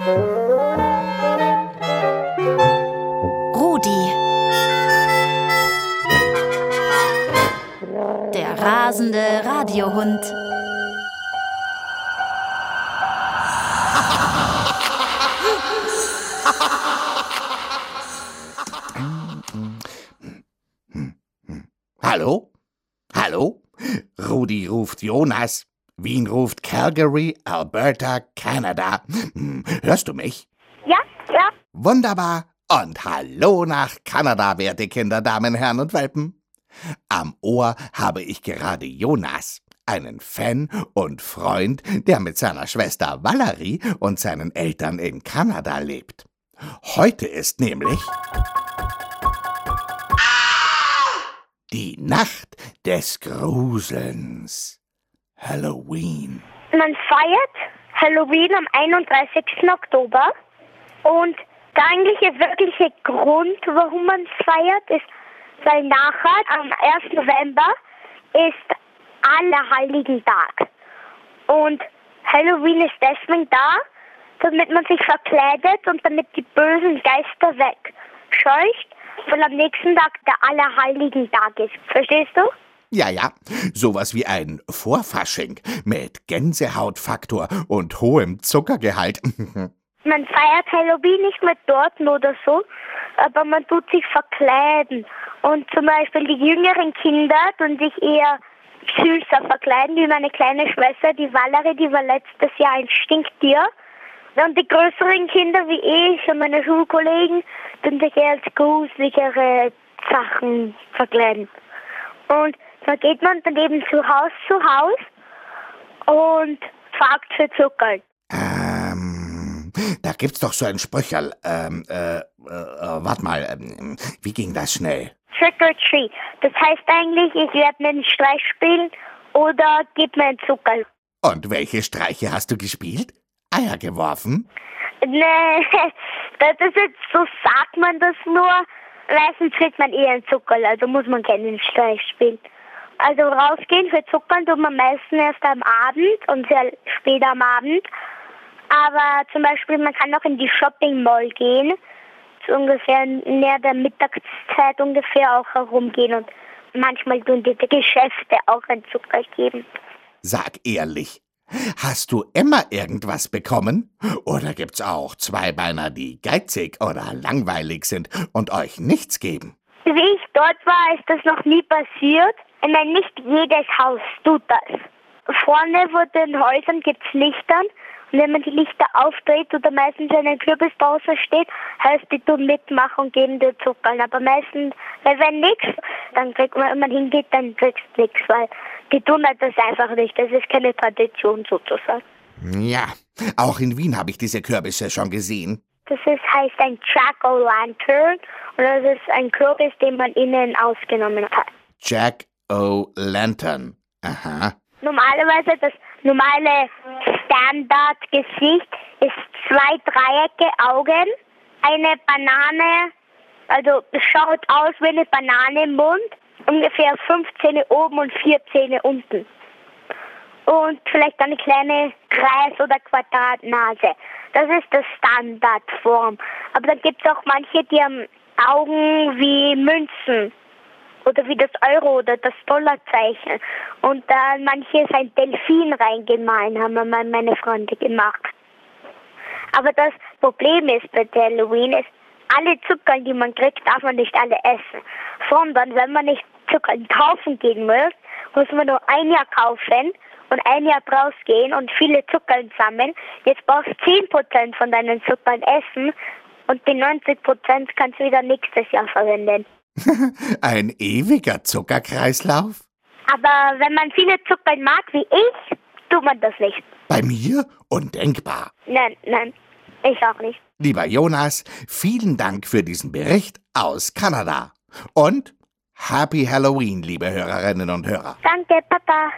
Rudi. Der rasende Radiohund. Hallo? Hallo? Rudi ruft Jonas. Wien ruft Calgary, Alberta, Kanada. Hm, Hörst du mich? Ja, ja. Wunderbar. Und hallo nach Kanada, werte Kinder, Damen, Herren und Welpen. Am Ohr habe ich gerade Jonas, einen Fan und Freund, der mit seiner Schwester Valerie und seinen Eltern in Kanada lebt. Heute ist nämlich die Nacht des Gruselns. Halloween. Man feiert Halloween am 31. Oktober und der eigentliche wirkliche Grund, warum man es feiert, ist, weil nachher am 1. November ist Allerheiligen-Tag. Und Halloween ist deswegen da, damit man sich verkleidet und damit die bösen Geister wegscheucht, weil am nächsten Tag der Allerheiligen-Tag ist. Verstehst du? Ja, ja, sowas wie ein Vorfasching mit Gänsehautfaktor und hohem Zuckergehalt. Man feiert Halloween nicht mit Torten oder so, aber man tut sich verkleiden. Und zum Beispiel die jüngeren Kinder tun sich eher süßer verkleiden, wie meine kleine Schwester, die Valerie, die war letztes Jahr ein Stinktier. Und die größeren Kinder wie ich und meine Schulkollegen tun sich eher als gruseligere Sachen verkleiden. Und da geht man dann eben zu Haus zu Haus und fragt für Zucker. ähm, da gibt's doch so ein Sprücherl. Ähm, äh, äh, äh, wart mal, ähm, wie ging das schnell? Trick or treat. Das heißt eigentlich, ich werde einen Streich spielen oder gib mir einen Zucker. Und welche Streiche hast du gespielt? Eier geworfen? Nee, das ist jetzt, so sagt man das nur. Meistens kriegt man eher einen Zucker, also muss man keinen Streich spielen. Also rausgehen für Zuckern tut man meistens erst am Abend und sehr spät am Abend. Aber zum Beispiel, man kann auch in die Shopping Mall gehen, so ungefähr näher der Mittagszeit ungefähr auch herumgehen und manchmal tun die Geschäfte auch einen Zucker geben. Sag ehrlich, hast du immer irgendwas bekommen? Oder gibt's auch Zweibeiner, die geizig oder langweilig sind und euch nichts geben? Wie ich dort war, ist das noch nie passiert. Ich meine, nicht jedes Haus tut das. Vorne vor den Häusern gibt's Lichtern und wenn man die Lichter aufdreht oder meistens wenn ein Kürbis draußen steht, heißt die tun mitmachen und geben dir Zucker. Aber meistens, weil wenn nix, dann kriegt man, wenn man hingeht, dann kriegst du nix, weil die tun halt das einfach nicht. Das ist keine Tradition sozusagen. Ja, auch in Wien habe ich diese Kürbisse schon gesehen. Das ist, heißt ein Jack-O-Lantern und das ist ein Kürbis, den man innen ausgenommen hat. Jack O' Aha. Normalerweise das normale Standardgesicht ist zwei Dreiecke Augen, eine Banane, also schaut aus wie eine Banane im Mund, ungefähr fünf Zähne oben und vier Zähne unten. Und vielleicht eine kleine Kreis- oder Quadratnase. Das ist das Standardform. Aber dann gibt es auch manche, die haben Augen wie Münzen oder wie das Euro oder das Dollarzeichen. Und da manche ist ein Delfin reingemahlen, haben meine Freunde gemacht. Aber das Problem ist bei der Halloween ist, alle Zucker, die man kriegt, darf man nicht alle essen. Sondern wenn man nicht Zucker kaufen gehen muss, muss man nur ein Jahr kaufen und ein Jahr rausgehen und viele Zucker sammeln. Jetzt brauchst du 10% von deinen Zuckern essen und die 90% kannst du wieder nächstes Jahr verwenden. Ein ewiger Zuckerkreislauf? Aber wenn man viele Zucker mag wie ich, tut man das nicht. Bei mir undenkbar. Nein, nein, ich auch nicht. Lieber Jonas, vielen Dank für diesen Bericht aus Kanada. Und Happy Halloween, liebe Hörerinnen und Hörer. Danke, Papa.